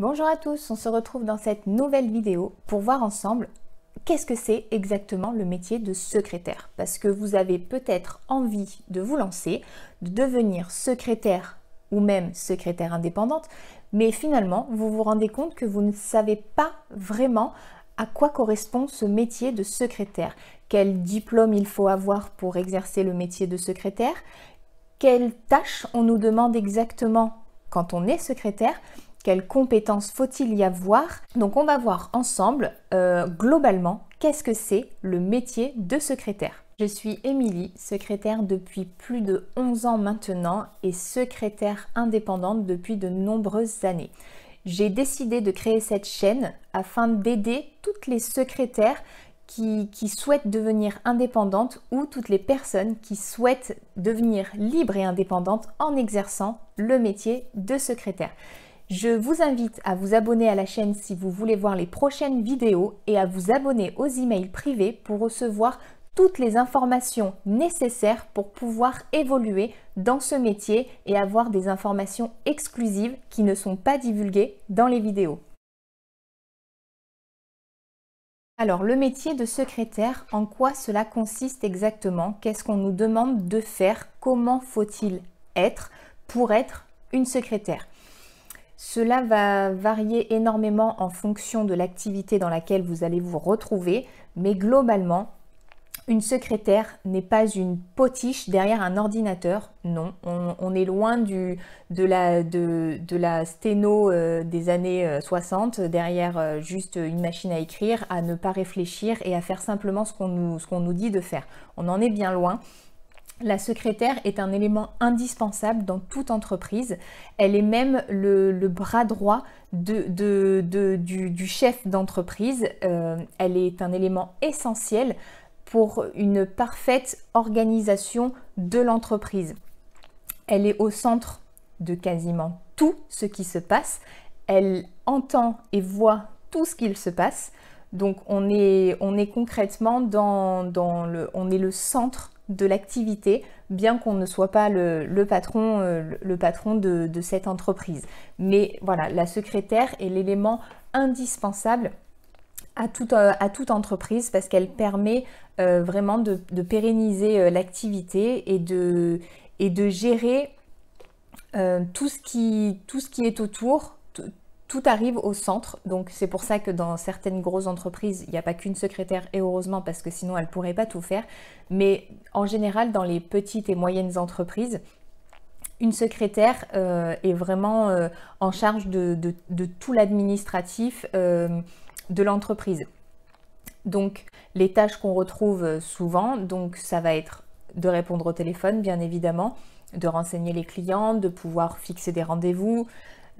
Bonjour à tous, on se retrouve dans cette nouvelle vidéo pour voir ensemble qu'est-ce que c'est exactement le métier de secrétaire. Parce que vous avez peut-être envie de vous lancer, de devenir secrétaire ou même secrétaire indépendante, mais finalement vous vous rendez compte que vous ne savez pas vraiment à quoi correspond ce métier de secrétaire, quel diplôme il faut avoir pour exercer le métier de secrétaire, quelles tâches on nous demande exactement quand on est secrétaire? Quelles compétences faut-il y avoir Donc on va voir ensemble euh, globalement qu'est-ce que c'est le métier de secrétaire. Je suis Émilie, secrétaire depuis plus de 11 ans maintenant et secrétaire indépendante depuis de nombreuses années. J'ai décidé de créer cette chaîne afin d'aider toutes les secrétaires qui, qui, souhaitent devenir indépendantes ou toutes les personnes qui souhaitent devenir libres et indépendantes en exerçant le métier de secrétaire. Je vous invite à vous abonner à la chaîne si vous voulez voir les prochaines vidéos et à vous abonner aux emails privés pour recevoir toutes les informations nécessaires pour pouvoir évoluer dans ce métier et avoir des informations exclusives qui ne sont pas divulguées dans les vidéos. Alors le métier de secrétaire, en quoi cela consiste exactement? Qu'est-ce qu'on nous demande de faire? Comment faut-il être pour être une secrétaire? Cela va varier énormément en fonction de l'activité dans laquelle vous allez vous retrouver, mais globalement, une secrétaire n'est pas une potiche derrière un ordinateur, non. On, est loin de, la, sténo euh, des années 60, euh, derrière euh, juste une machine à écrire, à ne pas réfléchir et à faire simplement ce qu'on nous dit de faire. On en est bien loin. La secrétaire est un élément indispensable dans toute entreprise. Elle est même le, bras droit du, chef d'entreprise. Euh, elle est un élément essentiel pour une parfaite organisation de l'entreprise. Elle est au centre de quasiment tout ce qui se passe. Elle entend et voit tout ce qu'il se passe. Donc on est, on est concrètement dans, le centre de l'activité, bien qu'on ne soit pas le, patron, euh, de, cette entreprise. Mais voilà, la secrétaire est l'élément indispensable à toute, euh, toute, entreprise parce qu'elle permet euh, vraiment de, pérenniser l'activité et de, gérer tout ce qui est autour, tout arrive au centre. Donc c'est pour ça que dans certaines grosses entreprises, il n'y a pas qu'une secrétaire et heureusement parce que sinon elle ne pourrait pas tout faire. Mais en général, dans les petites et moyennes entreprises, une secrétaire euh, est vraiment euh, en charge de, tout l'administratif euh, de l'entreprise. Donc les tâches qu'on retrouve souvent, donc ça va être de répondre au téléphone bien évidemment, de renseigner les clients, de pouvoir fixer des rendez-vous,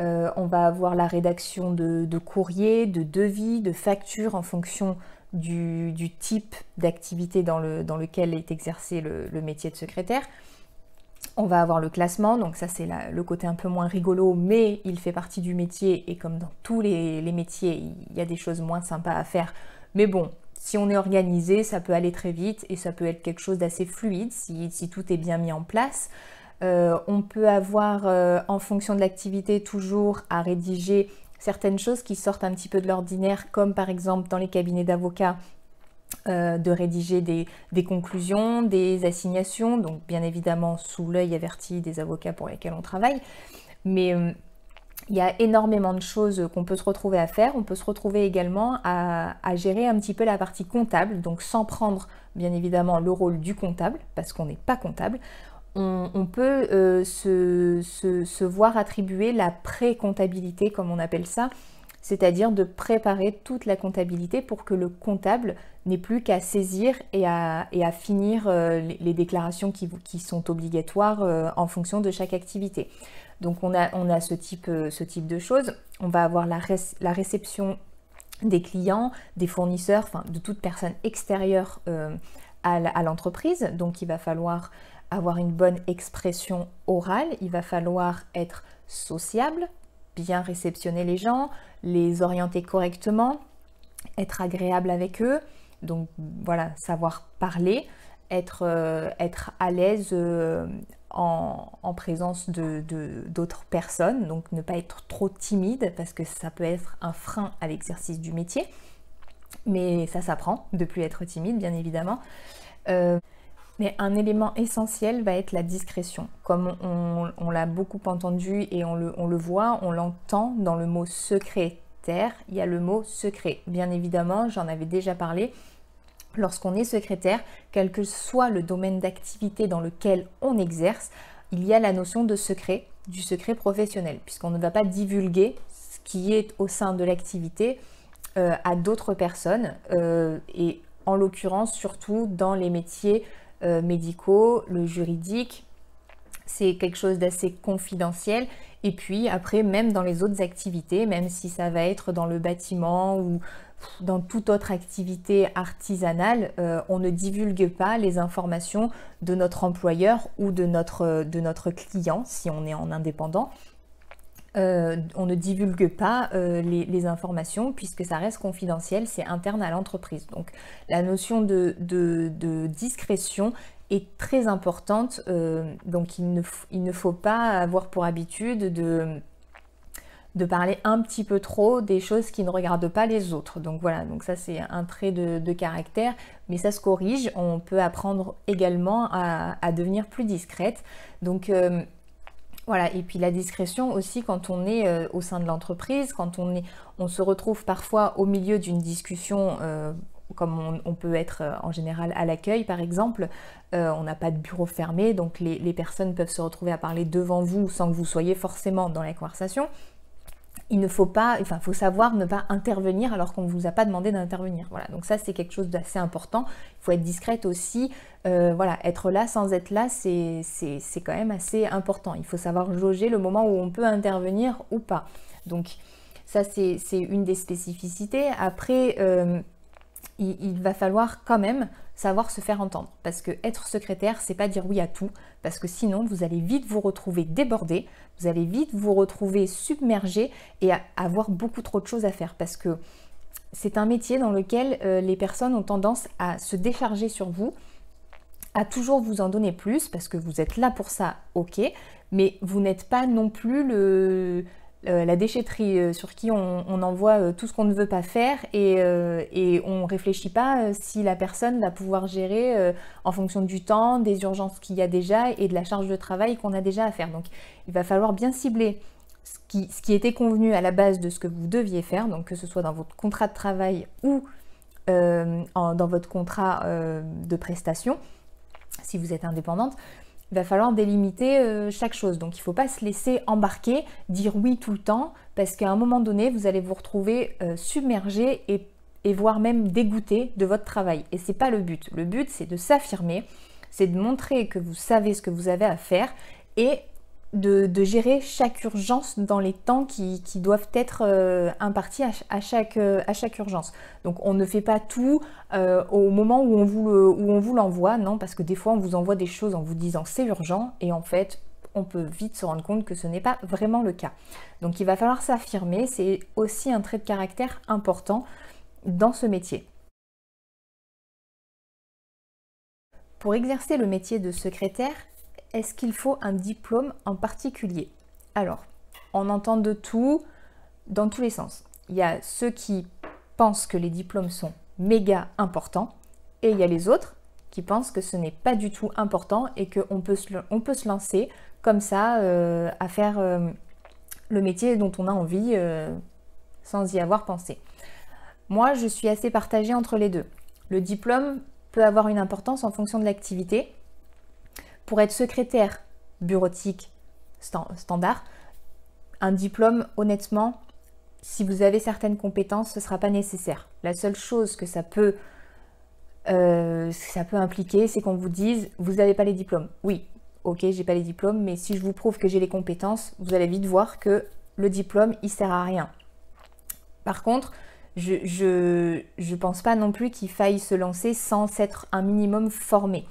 euh, on va avoir la rédaction de, courriers, de devis, de factures en fonction du, type d'activité dans, lequel est exercé le, métier de secrétaire. On va avoir le classement, donc ça c'est le côté un peu moins rigolo, mais il fait partie du métier et comme dans tous les, métiers, il y a des choses moins sympas à faire. Mais bon, si on est organisé, ça peut aller très vite et ça peut être quelque chose d'assez fluide si, tout est bien mis en place. Euh, on peut avoir, euh, en fonction de l'activité, toujours à rédiger certaines choses qui sortent un petit peu de l'ordinaire, comme par exemple dans les cabinets d'avocats, euh, de rédiger des, conclusions, des assignations, donc bien évidemment sous l'œil averti des avocats pour lesquels on travaille. Mais il y a énormément de choses qu'on peut se retrouver à faire. On peut se retrouver également à, gérer un petit peu la partie comptable, donc sans prendre bien évidemment le rôle du comptable, parce qu'on n'est pas comptable on, peut euh, se, voir attribuer la pré-comptabilité, comme on appelle ça, c'est-à-dire de préparer toute la comptabilité pour que le comptable n'ait plus qu'à saisir et à, finir euh, les, déclarations qui, sont obligatoires euh, en fonction de chaque activité. Donc on a, ce, type, de choses. On va avoir la, réception des clients, des fournisseurs, de toute personne extérieure à l'entreprise. Donc il va falloir avoir une bonne expression orale, il va falloir être sociable, bien réceptionner les gens, les orienter correctement, être agréable avec eux, donc voilà, savoir parler, être, être à l'aise en, présence de, d'autres personnes, donc ne pas être trop timide parce que ça peut être un frein à l'exercice du métier. Mais ça s'apprend de plus être timide, bien évidemment. Euh, mais un élément essentiel va être la discrétion. Comme on, l'a beaucoup entendu et on le, voit, on l'entend dans le mot secrétaire, il y a le mot secret. Bien évidemment, j'en avais déjà parlé, Lorsqu'on est secrétaire, quel que soit le domaine d'activité dans lequel on exerce, il y a la notion de secret, du secret professionnel, puisqu'on ne va pas divulguer ce qui est au sein de l'activité euh, à d'autres personnes, euh, et en l'occurrence surtout dans les métiers euh, médicaux, le juridique, c'est quelque chose d'assez confidentiel. Et puis après, même dans les autres activités, même si ça va être dans le bâtiment ou dans toute autre activité artisanale, euh, on ne divulgue pas les informations de notre employeur ou de notre, de notre client si on est en indépendant. Euh, on ne divulgue pas euh, les, informations puisque ça reste confidentiel, c'est interne à l'entreprise. Donc la notion de, discrétion est très importante. donc il ne, faut pas avoir pour habitude de parler un petit peu trop des choses qui ne regardent pas les autres. Donc voilà, donc ça c'est un trait de, caractère, mais ça se corrige. On peut apprendre également à, devenir plus discrète. Donc euh, voilà, et puis la discrétion aussi quand on est euh, au sein de l'entreprise, quand on, se retrouve parfois au milieu d'une discussion. Euh, comme on, peut être en général à l'accueil par exemple, on n'a pas de bureau fermé, donc les, les, personnes peuvent se retrouver à parler devant vous sans que vous soyez forcément dans la conversation il ne faut pas, enfin, faut savoir ne pas intervenir alors qu'on ne vous a pas demandé d'intervenir. Voilà, donc ça c'est quelque chose d'assez important. Il faut être discrète aussi. Euh, voilà, être là sans être là, c'est quand même assez important. Il faut savoir jauger le moment où on peut intervenir ou pas. Donc ça c'est une des spécificités. Après, euh, il, va falloir quand même savoir se faire entendre. Parce que être secrétaire, c'est pas dire oui à tout, parce que sinon vous allez vite vous retrouver débordé, vous allez vite vous retrouver submergé et avoir beaucoup trop de choses à faire. Parce que c'est un métier dans lequel euh, les personnes ont tendance à se décharger sur vous, à toujours vous en donner plus, parce que vous êtes là pour ça, ok, mais vous n'êtes pas non plus le, euh, la déchetterie euh, sur qui on, envoie euh, tout ce qu'on ne veut pas faire et, on ne réfléchit pas si la personne va pouvoir gérer en fonction du temps, des urgences qu'il y a déjà et de la charge de travail qu'on a déjà à faire. Donc il va falloir bien cibler ce qui, ce qui, était convenu à la base de ce que vous deviez faire, donc que ce soit dans votre contrat de travail ou dans votre contrat de prestation, si vous êtes indépendante il va falloir délimiter euh, chaque chose. Donc il ne faut pas se laisser embarquer, dire oui tout le temps, parce qu'à un moment donné, vous allez vous retrouver euh, submergé et, et, voire même dégoûté de votre travail. Et ce n'est pas le but. Le but, c'est de s'affirmer, c'est de montrer que vous savez ce que vous avez à faire et de, gérer chaque urgence dans les temps qui, doivent être euh, impartis à, chaque, euh, à, chaque, urgence. Donc on ne fait pas tout euh, au moment où on vous l'envoie, non, parce que des fois on vous envoie des choses en vous disant c'est urgent et en fait on peut vite se rendre compte que ce n'est pas vraiment le cas. Donc il va falloir s'affirmer, c'est aussi un trait de caractère important dans ce métier. Pour exercer le métier de secrétaire, est-ce qu'il faut un diplôme en particulier? Alors, on entend de tout dans tous les sens. Il y a ceux qui pensent que les diplômes sont méga importants et il y a les autres qui pensent que ce n'est pas du tout important et qu'on peut, se, peut se lancer comme ça euh, à faire euh, le métier dont on a envie euh, sans y avoir pensé. Moi, je suis assez partagée entre les deux. Le diplôme peut avoir une importance en fonction de l'activité pour être secrétaire bureautique standard, un diplôme, honnêtement, si vous avez certaines compétences, ce ne sera pas nécessaire. La seule chose que ça peut, euh, ça peut impliquer, c'est qu'on vous dise, vous n'avez pas les diplômes. Oui, ok, j'ai pas les diplômes, mais si je vous prouve que j'ai les compétences, vous allez vite voir que le diplôme, il sert à rien. Par contre, je ne pense pas non plus qu'il faille se lancer sans s'être un minimum formé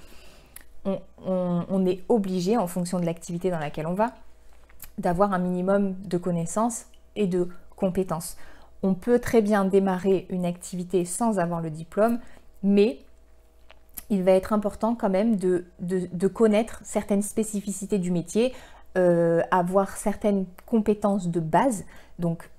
on, est obligé, en fonction de l'activité dans laquelle on va, d'avoir un minimum de connaissances et de compétences. On peut très bien démarrer une activité sans avoir le diplôme, mais il va être important quand même de, connaître certaines spécificités du métier, euh, avoir certaines compétences de base. Donc,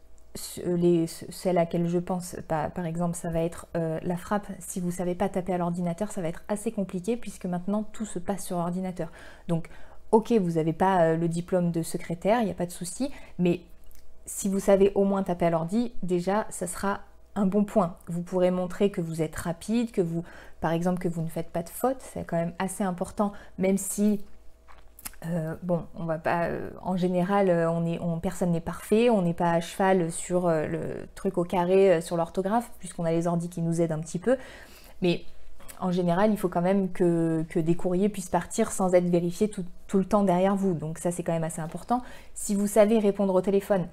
les, celle à laquelle je pense, par, exemple, ça va être euh, la frappe. Si vous ne savez pas taper à l'ordinateur, ça va être assez compliqué puisque maintenant tout se passe sur ordinateur. Donc, ok, vous n'avez pas euh, le diplôme de secrétaire, il n'y a pas de souci, mais si vous savez au moins taper à l'ordi, déjà, ça sera un bon point. Vous pourrez montrer que vous êtes rapide, que vous, par exemple, que vous ne faites pas de fautes. C'est quand même assez important, même si, euh, bon, on va pas, euh, en général, on, personne n'est parfait, on n'est pas à cheval sur le truc au carré, sur l'orthographe, puisqu'on a les ordis qui nous aident un petit peu. Mais en général, il faut quand même que, des courriers puissent partir sans être vérifiés tout, le temps derrière vous. Donc ça, c'est quand même assez important. Si vous savez répondre au téléphone,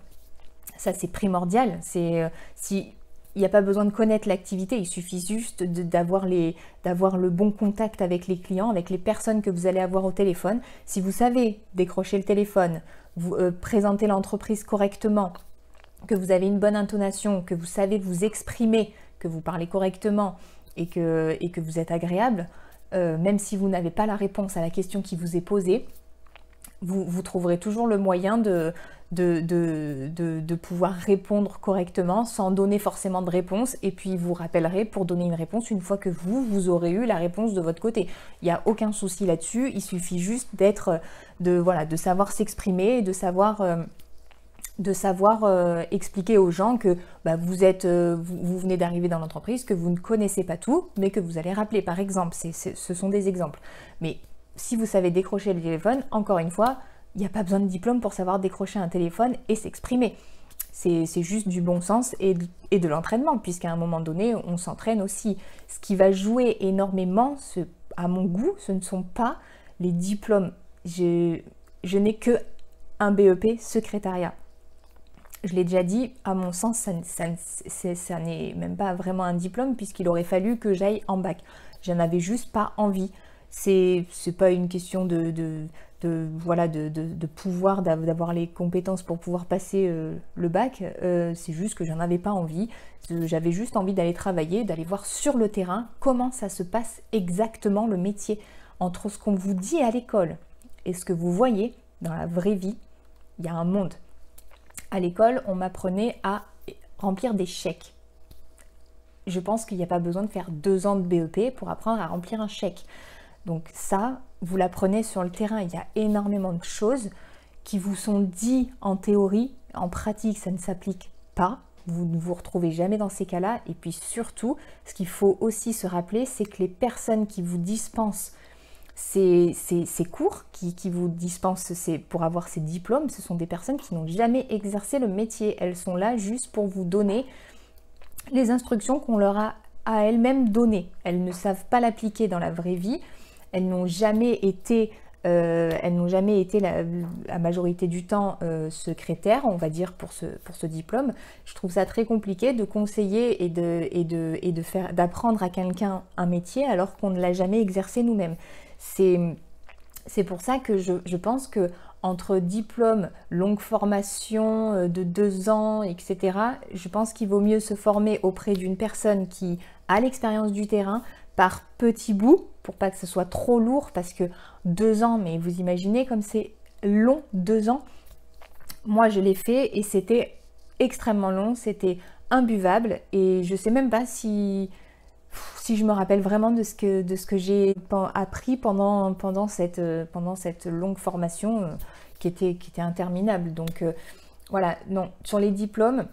ça c'est primordial. C'est euh, si il n'y a pas besoin de connaître l'activité, il suffit juste d'avoir le bon contact avec les clients, avec les personnes que vous allez avoir au téléphone. Si vous savez décrocher le téléphone, vous euh, présenter l'entreprise correctement, que vous avez une bonne intonation, que vous savez vous exprimer, que vous parlez correctement, et que, vous êtes agréable, euh, même si vous n'avez pas la réponse à la question qui vous est posée, vous, trouverez toujours le moyen de, de, de, de, pouvoir répondre correctement sans donner forcément de réponse et puis vous rappellerez pour donner une réponse une fois que vous, vous aurez eu la réponse de votre côté. Il n'y a aucun souci là-dessus, il suffit juste d'être, de, voilà, de savoir s'exprimer et de savoir... Euh, de savoir euh, expliquer aux gens que bah, vous, êtes, euh, vous, venez d'arriver dans l'entreprise, que vous ne connaissez pas tout, mais que vous allez rappeler, par exemple. ce sont des exemples. Mais si vous savez décrocher le téléphone, encore une fois, il n'y a pas besoin de diplôme pour savoir décrocher un téléphone et s'exprimer. C'est juste du bon sens et de, l'entraînement, puisqu'à un moment donné, on s'entraîne aussi. Ce qui va jouer énormément, à mon goût, ce ne sont pas les diplômes. Je, je n'ai que un BEP secrétariat je l'ai déjà dit, à mon sens, ça, n'est même pas vraiment un diplôme puisqu'il aurait fallu que j'aille en bac. J'en avais juste pas envie. C'est pas une question de, voilà, de, pouvoir, d'avoir les compétences pour pouvoir passer euh, le bac. Euh, c'est juste que j'en avais pas envie. J'avais juste envie d'aller travailler, d'aller voir sur le terrain comment ça se passe exactement le métier. Entre ce qu'on vous dit à l'école et ce que vous voyez dans la vraie vie, il y a un monde à l'école, on m'apprenait à remplir des chèques. Je pense qu'il n'y a pas besoin de faire deux ans de BEP pour apprendre à remplir un chèque. Donc ça, vous l'apprenez sur le terrain. Il y a énormément de choses qui vous sont dites en théorie. En pratique, ça ne s'applique pas. Vous ne vous retrouvez jamais dans ces cas-là. Et puis surtout, ce qu'il faut aussi se rappeler, c'est que les personnes qui vous dispensent ces, cours qui, vous dispensent pour avoir ces diplômes, ce sont des personnes qui n'ont jamais exercé le métier. Elles sont là juste pour vous donner les instructions qu'on leur a à elles-mêmes données. Elles ne savent pas l'appliquer dans la vraie vie. Elles n'ont jamais été euh, la, majorité du temps euh, secrétaires, on va dire, pour ce, diplôme. Je trouve ça très compliqué de conseiller et d'apprendre à quelqu'un un métier alors qu'on ne l'a jamais exercé nous-mêmes. C'est pour ça que je, pense que entre diplôme, longue formation euh, de deux ans, etc., je pense qu'il vaut mieux se former auprès d'une personne qui a l'expérience du terrain par petits bouts, pour pas que ce soit trop lourd, parce que deux ans, mais vous imaginez comme c'est long, deux ans. Moi, je l'ai fait et c'était extrêmement long, c'était imbuvable, et je sais même pas si si je me rappelle vraiment de ce que, de ce que j'ai appris pendant, pendant, cette, euh, pendant cette longue formation euh, qui, était, qui était interminable. Donc euh, voilà, non, sur les diplômes,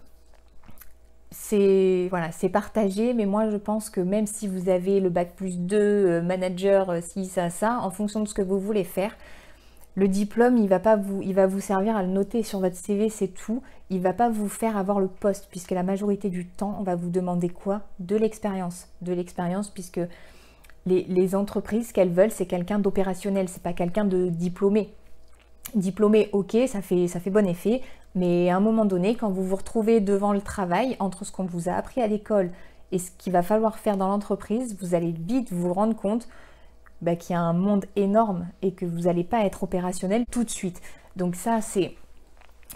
c'est partagé, mais moi je pense que même si vous avez le bac plus 2, manager, si ça, ça, en fonction de ce que vous voulez faire, le diplôme, il va, pas vous, servir à le noter sur votre CV, c'est tout. Il va pas vous faire avoir le poste, puisque la majorité du temps, on va vous demander quoi? De l'expérience. De l'expérience, puisque les, entreprises, ce qu'elles veulent, c'est quelqu'un d'opérationnel, c'est pas quelqu'un de diplômé. Diplômé, ok, ça fait, bon effet, mais à un moment donné, quand vous vous retrouvez devant le travail, entre ce qu'on vous a appris à l'école et ce qu'il va falloir faire dans l'entreprise, vous allez vite vous rendre compte bah, qu'il y a un monde énorme et que vous n'allez pas être opérationnel tout de suite. Donc ça, c'est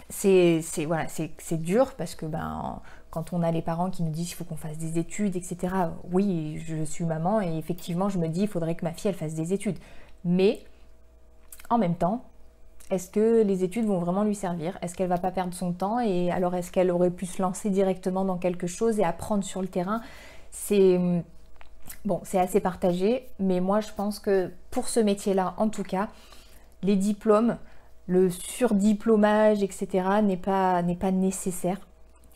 c'est voilà, dur parce que ben, quand on a les parents qui nous disent qu'il faut qu'on fasse des études, etc. Oui, je suis maman et effectivement, je me dis il faudrait que ma fille elle fasse des études. Mais en même temps, est-ce que les études vont vraiment lui servir? Est-ce qu'elle va pas perdre son temps? Et alors, est-ce qu'elle aurait pu se lancer directement dans quelque chose et apprendre sur le terrain? C'est bon, c'est assez partagé, mais moi, je pense que pour ce métier-là, en tout cas, les diplômes, le surdiplômage, etc., n'est pas, nécessaire.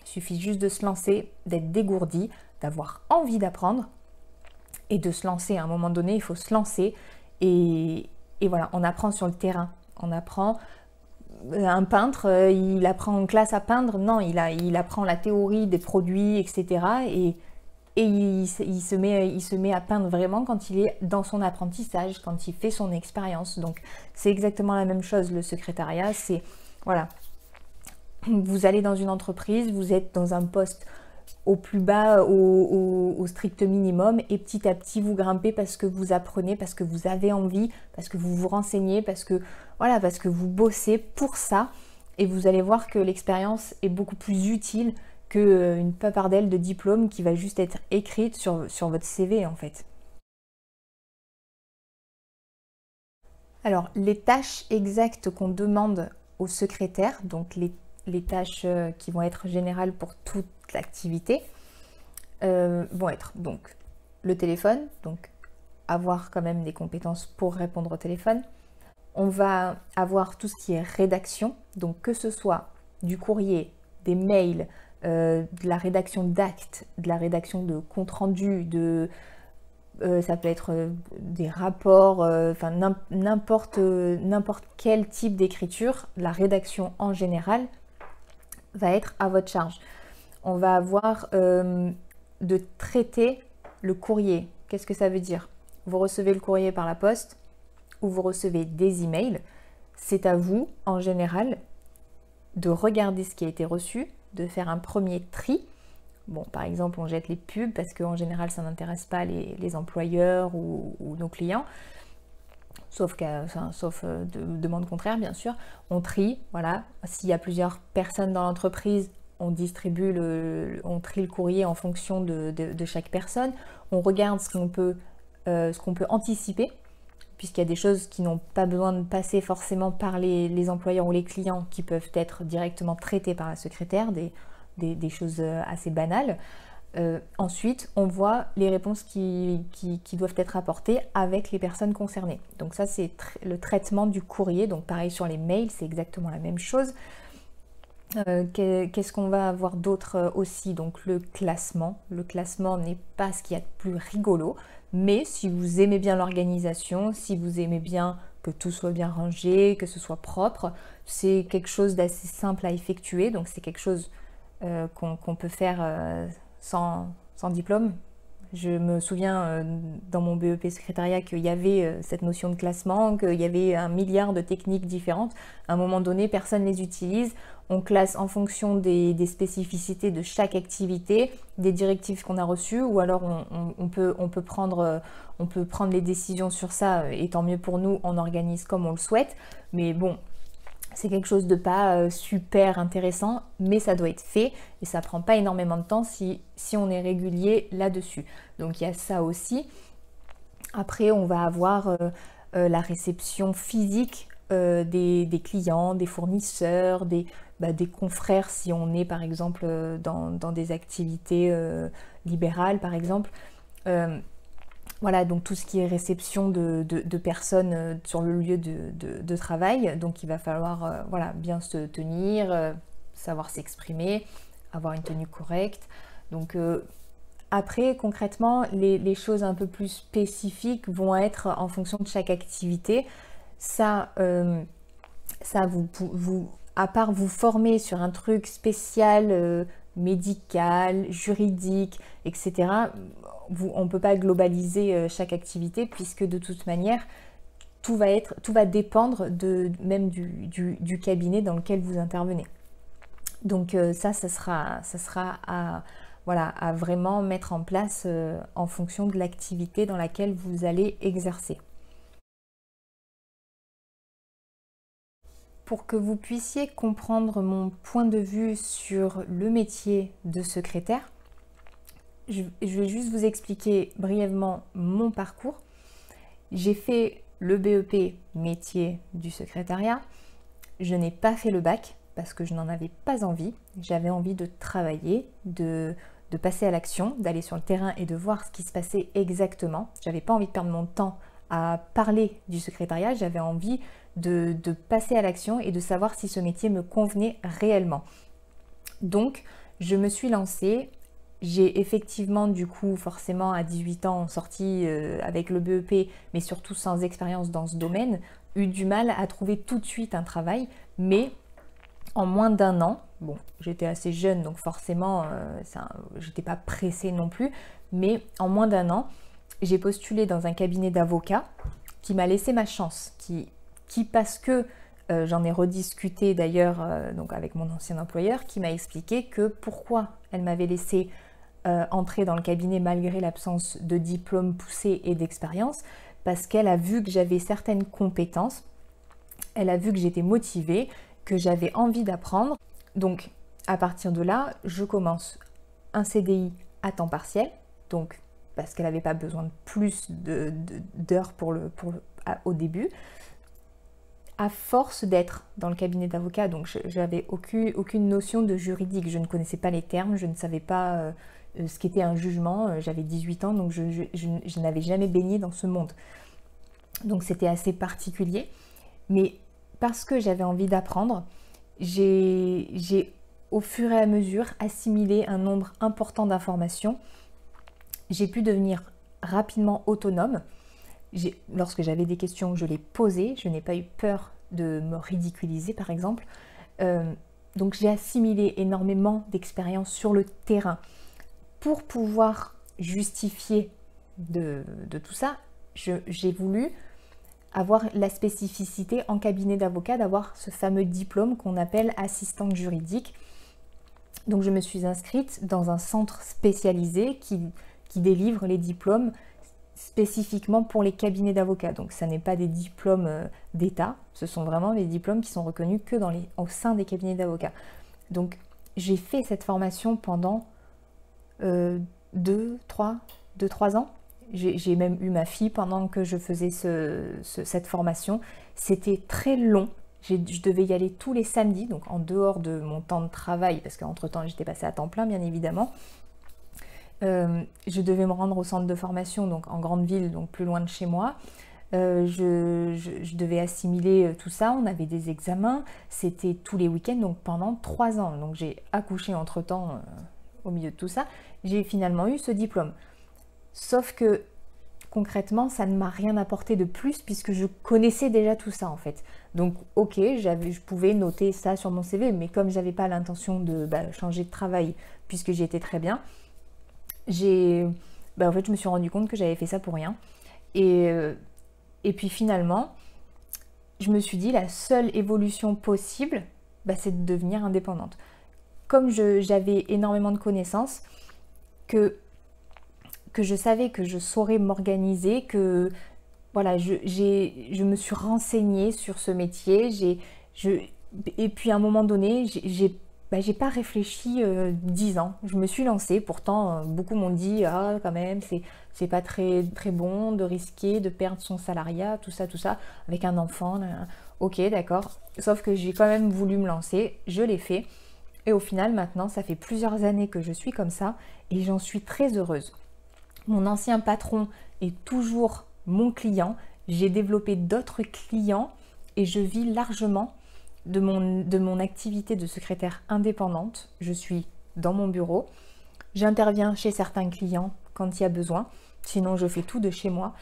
Il suffit juste de se lancer, d'être dégourdi, d'avoir envie d'apprendre et de se lancer. À un moment donné, il faut se lancer et voilà, on apprend sur le terrain. Apprend. Euh, un peintre, euh, il apprend en classe à peindre. Non, il, a, il apprend la théorie des produits, etc. Et, et il, se met, il se met à peindre vraiment quand il est dans son apprentissage, quand il fait son expérience. Donc c'est exactement la même chose, le secrétariat. C'est, voilà, vous allez dans une entreprise, vous êtes dans un poste au plus bas, au, strict minimum, et petit à petit vous grimpez parce que vous apprenez, parce que vous avez envie, parce que vous vous renseignez, parce que voilà, parce que vous bossez pour ça, et vous allez voir que l'expérience est beaucoup plus utile qu'une papardelle de diplôme qui va juste être écrite sur, sur votre CV en fait. Alors, les tâches exactes qu'on demande au secrétaire, donc les les tâches euh, qui vont être générales pour toute l'activité euh, vont être donc le téléphone, donc avoir quand même des compétences pour répondre au téléphone. On va avoir tout ce qui est rédaction, donc que ce soit du courrier, des mails, euh, de la rédaction d'actes, de la rédaction de comptes rendus, de ça peut être des rapports, n'importe quel type d'écriture, la rédaction en général, va être à votre charge. On va avoir euh, de traiter le courrier. Qu'est-ce que ça veut dire? Vous recevez le courrier par la poste ou vous recevez des emails. C'est à vous, en général, de regarder ce qui a été reçu, de faire un premier tri. Bon, par exemple, on jette les pubs parce qu'en général, ça n'intéresse pas les, employeurs ou, nos clients sauf, euh, de, demande contraire bien sûr, on trie, voilà, s'il y a plusieurs personnes dans l'entreprise, on distribue le, on trie le courrier en fonction de, chaque personne, on regarde ce qu'on peut, euh, ce peut anticiper, puisqu'il y a des choses qui n'ont pas besoin de passer forcément par les, employeurs ou les clients, qui peuvent être directement traitées par la secrétaire, des, des choses euh, assez banales. Euh, ensuite, on voit les réponses qui, doivent être apportées avec les personnes concernées. Donc ça, c'est le traitement du courrier. Donc pareil sur les mails, c'est exactement la même chose. Euh, qu'est-ce qu'on va avoir d'autre euh, aussi? Donc le classement. Le classement n'est pas ce qu'il y a de plus rigolo, mais si vous aimez bien l'organisation, si vous aimez bien que tout soit bien rangé, que ce soit propre, c'est quelque chose d'assez simple à effectuer. Donc c'est quelque chose qu'on peut faire sans, diplôme. Je me souviens euh, dans mon BEP secrétariat qu'il y avait euh, cette notion de classement, qu'il y avait un milliard de techniques différentes. À un moment donné, personne ne les utilise. On classe en fonction des, spécificités de chaque activité, des directives qu'on a reçues, ou alors on, peut, prendre, euh, on peut prendre les décisions sur ça, et tant mieux pour nous, on organise comme on le souhaite. Mais bon, c'est quelque chose de pas euh, super intéressant, mais ça doit être fait et ça prend pas énormément de temps si, on est régulier là-dessus. Donc il y a ça aussi. Après, on va avoir euh, euh, la réception physique des, clients, des fournisseurs, des, bah, des, confrères si on est par exemple dans, dans des activités libérales par exemple. Voilà, donc tout ce qui est réception de, personnes euh, sur le lieu de, travail. Donc il va falloir euh, voilà, bien se tenir, euh, savoir s'exprimer, avoir une tenue correcte. Donc après, concrètement, les, choses un peu plus spécifiques vont être en fonction de chaque activité. Ça, vous, à part vous former sur un truc spécial, médical, juridique, etc., on ne peut pas globaliser euh, chaque activité puisque de toute manière, tout va, être, tout va dépendre de, même du, cabinet dans lequel vous intervenez. Donc euh, ça, ça sera, ça sera à, vraiment mettre en place euh, en fonction de l'activité dans laquelle vous allez exercer. pour que vous puissiez comprendre mon point de vue sur le métier de secrétaire, je, vais juste vous expliquer brièvement mon parcours. J'ai fait le BEP métier du secrétariat. Je n'ai pas fait le bac parce que je n'en avais pas envie. J'avais envie de travailler, de, de passer à l'action, d'aller sur le terrain et de voir ce qui se passait exactement. J'avais pas envie de perdre mon temps à parler du secrétariat, j'avais envie de, de, passer à l'action et de savoir si ce métier me convenait réellement. Donc, je me suis lancée j'ai effectivement, du coup, forcément, à 18 ans, sorti euh, avec le BEP, mais surtout sans expérience dans ce domaine, eu du mal à trouver tout de suite un travail, mais en moins d'un an, bon, j'étais assez jeune, donc forcément, euh, j'étais pas pressée non plus, mais en moins d'un an, j'ai postulé dans un cabinet d'avocats qui m'a laissé ma chance, qui, parce que euh, j'en ai rediscuté d'ailleurs donc avec mon ancien employeur, qui m'a expliqué que pourquoi elle m'avait laissé euh, entrer dans le cabinet malgré l'absence de diplôme poussé et d'expérience, parce qu'elle a vu que j'avais certaines compétences, elle a vu que j'étais motivée, que j'avais envie d'apprendre. Donc à partir de là, je commence un CDI à temps partiel, donc parce qu'elle n'avait pas besoin de plus d'heures pour le, pour au début. À force d'être dans le cabinet d'avocat, donc j'avais aucune, aucune notion de juridique, je ne connaissais pas les termes, je ne savais pas euh, ce qui était un jugement. Euh, j'avais 18 ans, donc je, n'avais jamais baigné dans ce monde. Donc c'était assez particulier. Mais parce que j'avais envie d'apprendre, j'ai au fur et à mesure assimilé un nombre important d'informations. J'ai pu devenir rapidement autonome. Lorsque j'avais des questions, je les posais. Je n'ai pas eu peur de me ridiculiser, par exemple. Euh, donc j'ai assimilé énormément d'expériences sur le terrain pour pouvoir justifier de, tout ça, j'ai voulu avoir la spécificité en cabinet d'avocat d'avoir ce fameux diplôme qu'on appelle assistante juridique. Donc je me suis inscrite dans un centre spécialisé qui, délivre les diplômes spécifiquement pour les cabinets d'avocats. Donc ça n'est pas des diplômes euh, d'État, ce sont vraiment des diplômes qui sont reconnus que dans les, au sein des cabinets d'avocats. Donc j'ai fait cette formation pendant 2, 3, 2, 3 ans. J'ai même eu ma fille pendant que je faisais cette formation. C'était très long. Je devais y aller tous les samedis, donc en dehors de mon temps de travail, parce qu'entre-temps j'étais passée à temps plein bien évidemment. Euh, je devais me rendre au centre de formation, donc en grande ville, donc plus loin de chez moi. Euh, je, devais assimiler euh, tout ça. On avait des examens. C'était tous les week-ends, donc pendant trois ans. Donc j'ai accouché entre-temps au milieu de tout ça, j'ai finalement eu ce diplôme. Sauf que concrètement, ça ne m'a rien apporté de plus puisque je connaissais déjà tout ça en fait. Donc ok, je pouvais noter ça sur mon CV, mais comme j'avais pas l'intention de bah, changer de travail puisque j'étais très bien, bah, je me suis rendu compte que j'avais fait ça pour rien. Et, euh, puis finalement, je me suis dit la seule évolution possible, bah, c'est de devenir indépendante comme j'avais énormément de connaissances, que, que je savais que je saurais m'organiser, que voilà, je, je me suis renseignée sur ce métier, je, et puis à un moment donné, j'ai bah, j'ai pas réfléchi euh, dix ans. Je me suis lancée. Pourtant, euh, beaucoup m'ont dit ah quand même c'est pas très très bon de risquer de perdre son salariat, tout ça tout ça avec un enfant. Ok d'accord. Sauf que j'ai quand même voulu me lancer. Je l'ai fait. Et au final, maintenant, ça fait plusieurs années que je suis comme ça et j'en suis très heureuse. Mon ancien patron est toujours mon client. J'ai développé d'autres clients et je vis largement de mon, activité de secrétaire indépendante. Je suis dans mon bureau. J'interviens chez certains clients quand il y a besoin. Sinon, je fais tout de chez moi.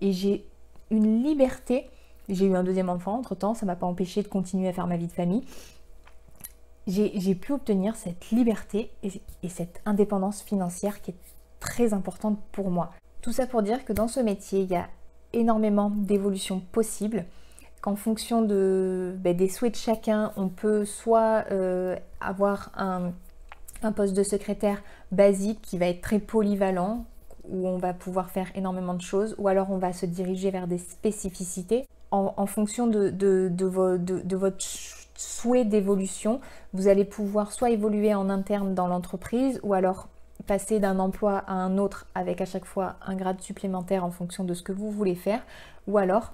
Et j'ai une liberté. J'ai eu un deuxième enfant entre-temps. Ça ne m'a pas empêché de continuer à faire ma vie de famille j'ai pu obtenir cette liberté et, cette indépendance financière qui est très importante pour moi. Tout ça pour dire que dans ce métier, il y a énormément d'évolutions possibles, qu'en fonction de, ben, des souhaits de chacun, on peut soit euh, avoir un, poste de secrétaire basique qui va être très polyvalent, où on va pouvoir faire énormément de choses, ou alors on va se diriger vers des spécificités en, fonction de, de, votre souhait d'évolution, vous allez pouvoir soit évoluer en interne dans l'entreprise ou alors passer d'un emploi à un autre avec à chaque fois un grade supplémentaire en fonction de ce que vous voulez faire ou alors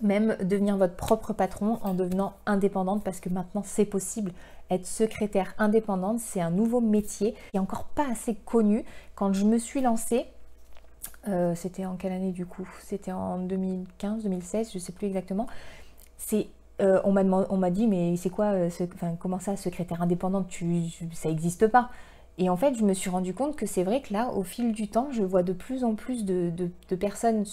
même devenir votre propre patron en devenant indépendante parce que maintenant c'est possible. Être secrétaire indépendante, c'est un nouveau métier qui n'est encore pas assez connu. Quand je me suis lancée, euh, c'était en quelle année du coup? C'était en 2015, 2016, je ne sais plus exactement. C'est euh, on m'a dit mais c'est quoi euh, comment ça secrétaire indépendante ça n'existe pas. Et en fait je me suis rendu compte que c'est vrai que là au fil du temps je vois de plus en plus de, personnes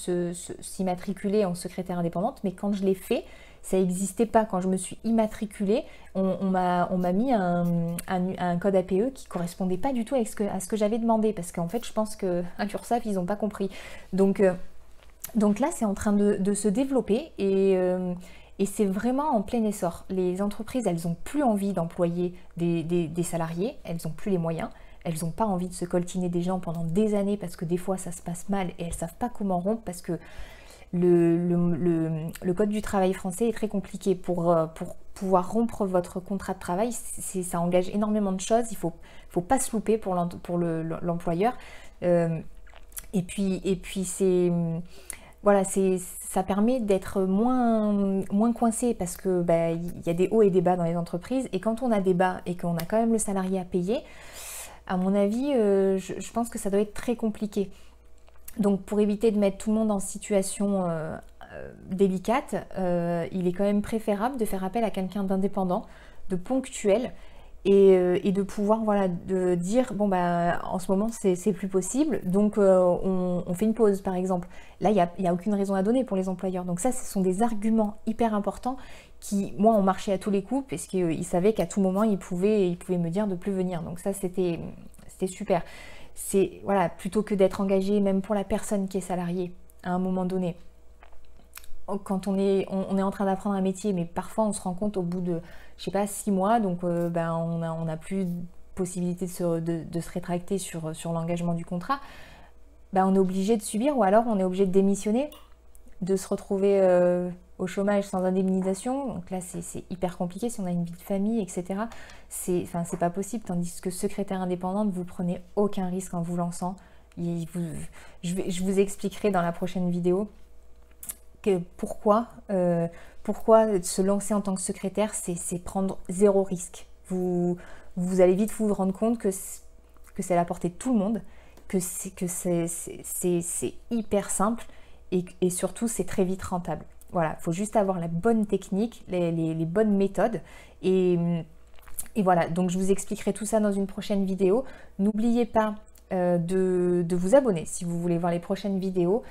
s'immatriculer en secrétaire indépendante mais quand je l'ai fait ça n'existait pas. Quand je me suis immatriculée on, on m'a mis un, code APE qui correspondait pas du tout à ce que, que j'avais demandé parce qu'en fait je pense que à ils n'ont pas compris. Donc euh, donc là, c'est en train de, se développer et, et c'est vraiment en plein essor. Les entreprises, elles n'ont plus envie d'employer des, salariés, elles n'ont plus les moyens, elles n'ont pas envie de se coltiner des gens pendant des années parce que des fois ça se passe mal et elles ne savent pas comment rompre parce que le, code du travail français est très compliqué. Pour, euh, pour pouvoir rompre votre contrat de travail, ça engage énormément de choses, il ne faut, faut pas se louper pour l'employeur. Euh, et puis, et puis c'est voilà, ça permet d'être moins, moins coincé parce que bah, il y a des hauts et des bas dans les entreprises. Et quand on a des bas et qu'on a quand même le salarié à payer, à mon avis, euh, je, pense que ça doit être très compliqué. Donc pour éviter de mettre tout le monde en situation euh, euh, délicate, il est quand même préférable de faire appel à quelqu'un d'indépendant, de ponctuel, euh, et, de pouvoir voilà, de dire bon bah en ce moment c'est plus possible. Donc euh, on, fait une pause par exemple. Là il n'y a, a, aucune raison à donner pour les employeurs. Donc ça ce sont des arguments hyper importants qui moi ont marché à tous les coups parce qu'ils euh, savaient qu'à tout moment ils pouvaient, ils pouvaient me dire de plus venir. Donc ça c'était super. C'est voilà plutôt que d'être engagé même pour la personne qui est salariée à un moment donné quand on est, on, est en train d'apprendre un métier, mais parfois on se rend compte au bout de, je sais pas, six mois, donc euh, ben, on n'a on a plus possibilité de se, de, se rétracter sur, sur l'engagement du contrat, ben, on est obligé de subir ou alors on est obligé de démissionner, de se retrouver euh, au chômage sans indemnisation. Donc là, c'est hyper compliqué si on a une vie de famille, etc. C'est enfin, pas possible, tandis que secrétaire indépendante, vous prenez aucun risque en vous lançant. je, je vous expliquerai dans la prochaine vidéo pourquoi, euh, pourquoi se lancer en tant que secrétaire, c'est prendre zéro risque. Vous, vous allez vite vous rendre compte que, c'est à la portée de tout le monde, que c'est hyper simple et, surtout c'est très vite rentable. Voilà, il faut juste avoir la bonne technique, les, les, bonnes méthodes. Et, et, voilà, donc je vous expliquerai tout ça dans une prochaine vidéo. N'oubliez pas euh, de, de, vous abonner si vous voulez voir les prochaines vidéos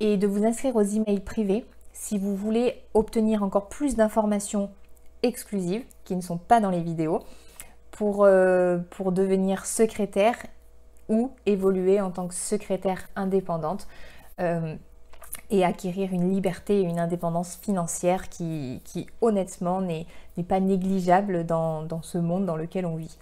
et de vous inscrire aux emails privés si vous voulez obtenir encore plus d'informations exclusives qui ne sont pas dans les vidéos pour, euh, pour devenir secrétaire ou évoluer en tant que secrétaire indépendante euh, et acquérir une liberté et une indépendance financière qui, qui honnêtement n'est pas négligeable dans, dans ce monde dans lequel on vit.